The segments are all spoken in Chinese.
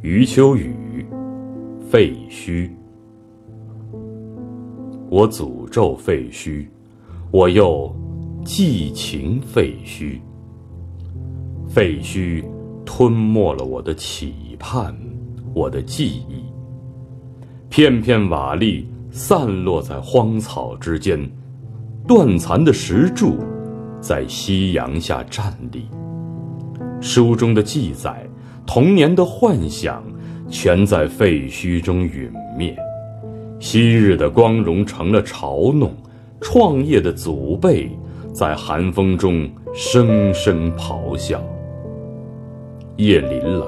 余秋雨，废墟。我诅咒废墟，我又寄情废墟。废墟吞没了我的期盼，我的记忆。片片瓦砾散落在荒草之间，断残的石柱在夕阳下站立。书中的记载，童年的幻想，全在废墟中陨灭。昔日的光荣成了嘲弄，创业的祖辈在寒风中声声咆哮。夜临了，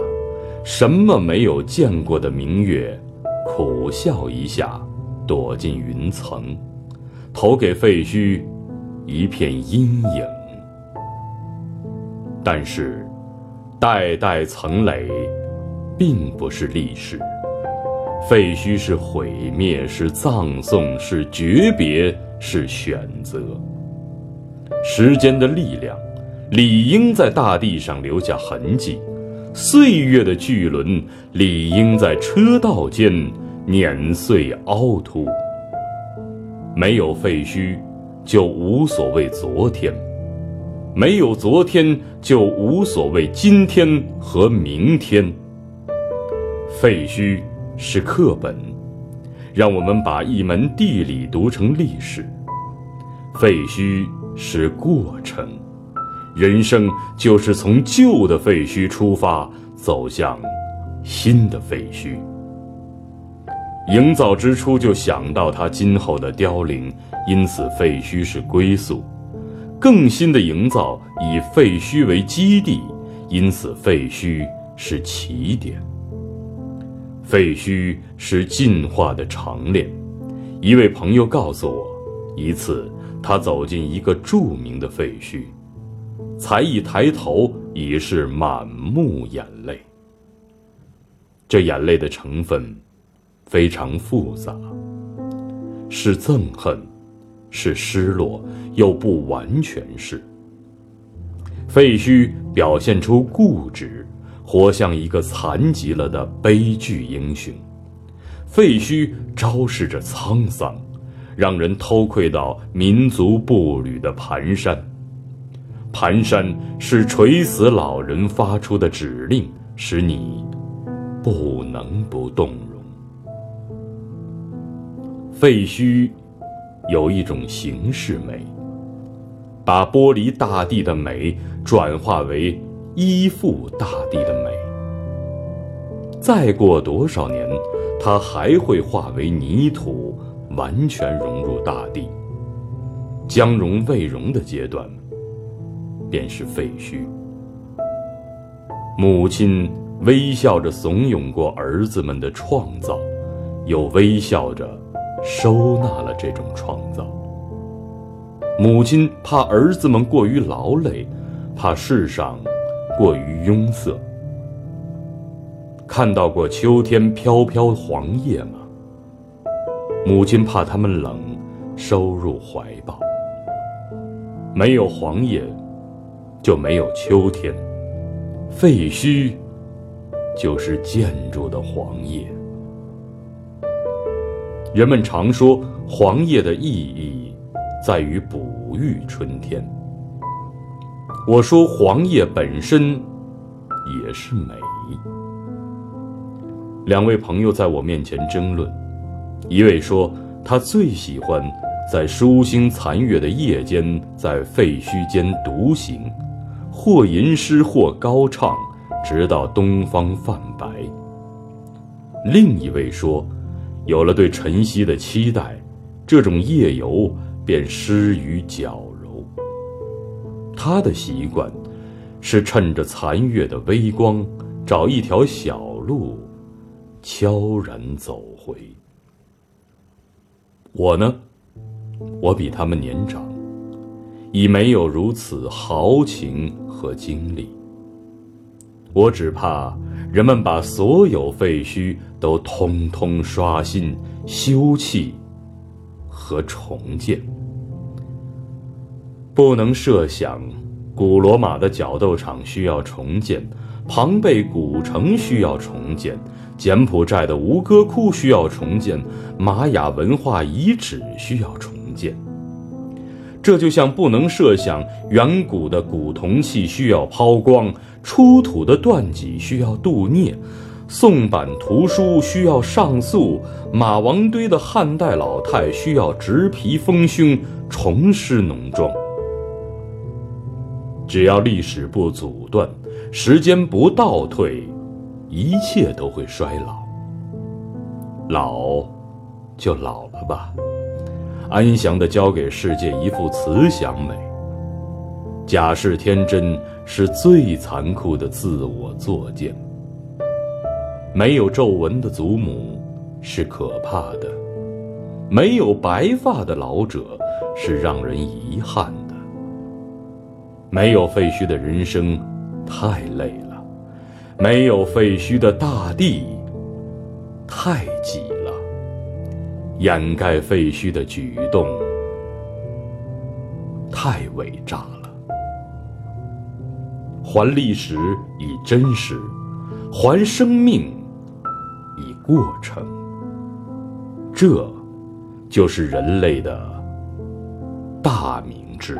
什么没有见过的明月，苦笑一下，躲进云层，投给废墟一片阴影。但是。代代层垒，并不是历史。废墟是毁灭，是葬送，是诀别，是选择。时间的力量，理应在大地上留下痕迹；岁月的巨轮，理应在车道间碾碎凹凸。没有废墟，就无所谓昨天。没有昨天，就无所谓今天和明天。废墟是课本，让我们把一门地理读成历史。废墟是过程，人生就是从旧的废墟出发，走向新的废墟。营造之初就想到它今后的凋零，因此废墟是归宿。更新的营造以废墟为基地，因此废墟是起点。废墟是进化的长链。一位朋友告诉我，一次他走进一个著名的废墟，才一抬头已是满目眼泪。这眼泪的成分非常复杂，是憎恨。是失落，又不完全是。废墟表现出固执，活像一个残疾了的悲剧英雄；废墟昭示着沧桑，让人偷窥到民族步履的蹒跚。蹒跚是垂死老人发出的指令，使你不能不动容。废墟。有一种形式美，把剥离大地的美转化为依附大地的美。再过多少年，它还会化为泥土，完全融入大地。将融未融的阶段，便是废墟。母亲微笑着怂恿过儿子们的创造，又微笑着。收纳了这种创造。母亲怕儿子们过于劳累，怕世上过于庸塞。看到过秋天飘飘黄叶吗？母亲怕他们冷，收入怀抱。没有黄叶，就没有秋天。废墟，就是建筑的黄叶。人们常说，黄叶的意义在于哺育春天。我说，黄叶本身也是美。两位朋友在我面前争论，一位说他最喜欢在疏星残月的夜间，在废墟间独行，或吟诗，或高唱，直到东方泛白。另一位说。有了对晨曦的期待，这种夜游便失于矫揉。他的习惯是趁着残月的微光，找一条小路，悄然走回。我呢，我比他们年长，已没有如此豪情和精力。我只怕。人们把所有废墟都通通刷新、修葺和重建。不能设想，古罗马的角斗场需要重建，庞贝古城需要重建，柬埔寨的吴哥窟需要重建，玛雅文化遗址需要重建。这就像不能设想远古的古铜器需要抛光，出土的断脊需要镀镍，宋版图书需要上诉，马王堆的汉代老太需要植皮丰胸，重施浓妆。只要历史不阻断，时间不倒退，一切都会衰老。老，就老了吧。安详地交给世界一副慈祥美。假释天真是最残酷的自我作践。没有皱纹的祖母是可怕的，没有白发的老者是让人遗憾的。没有废墟的人生太累了，没有废墟的大地太挤。掩盖废墟的举动太伪诈了，还历史以真实，还生命以过程，这就是人类的大明智。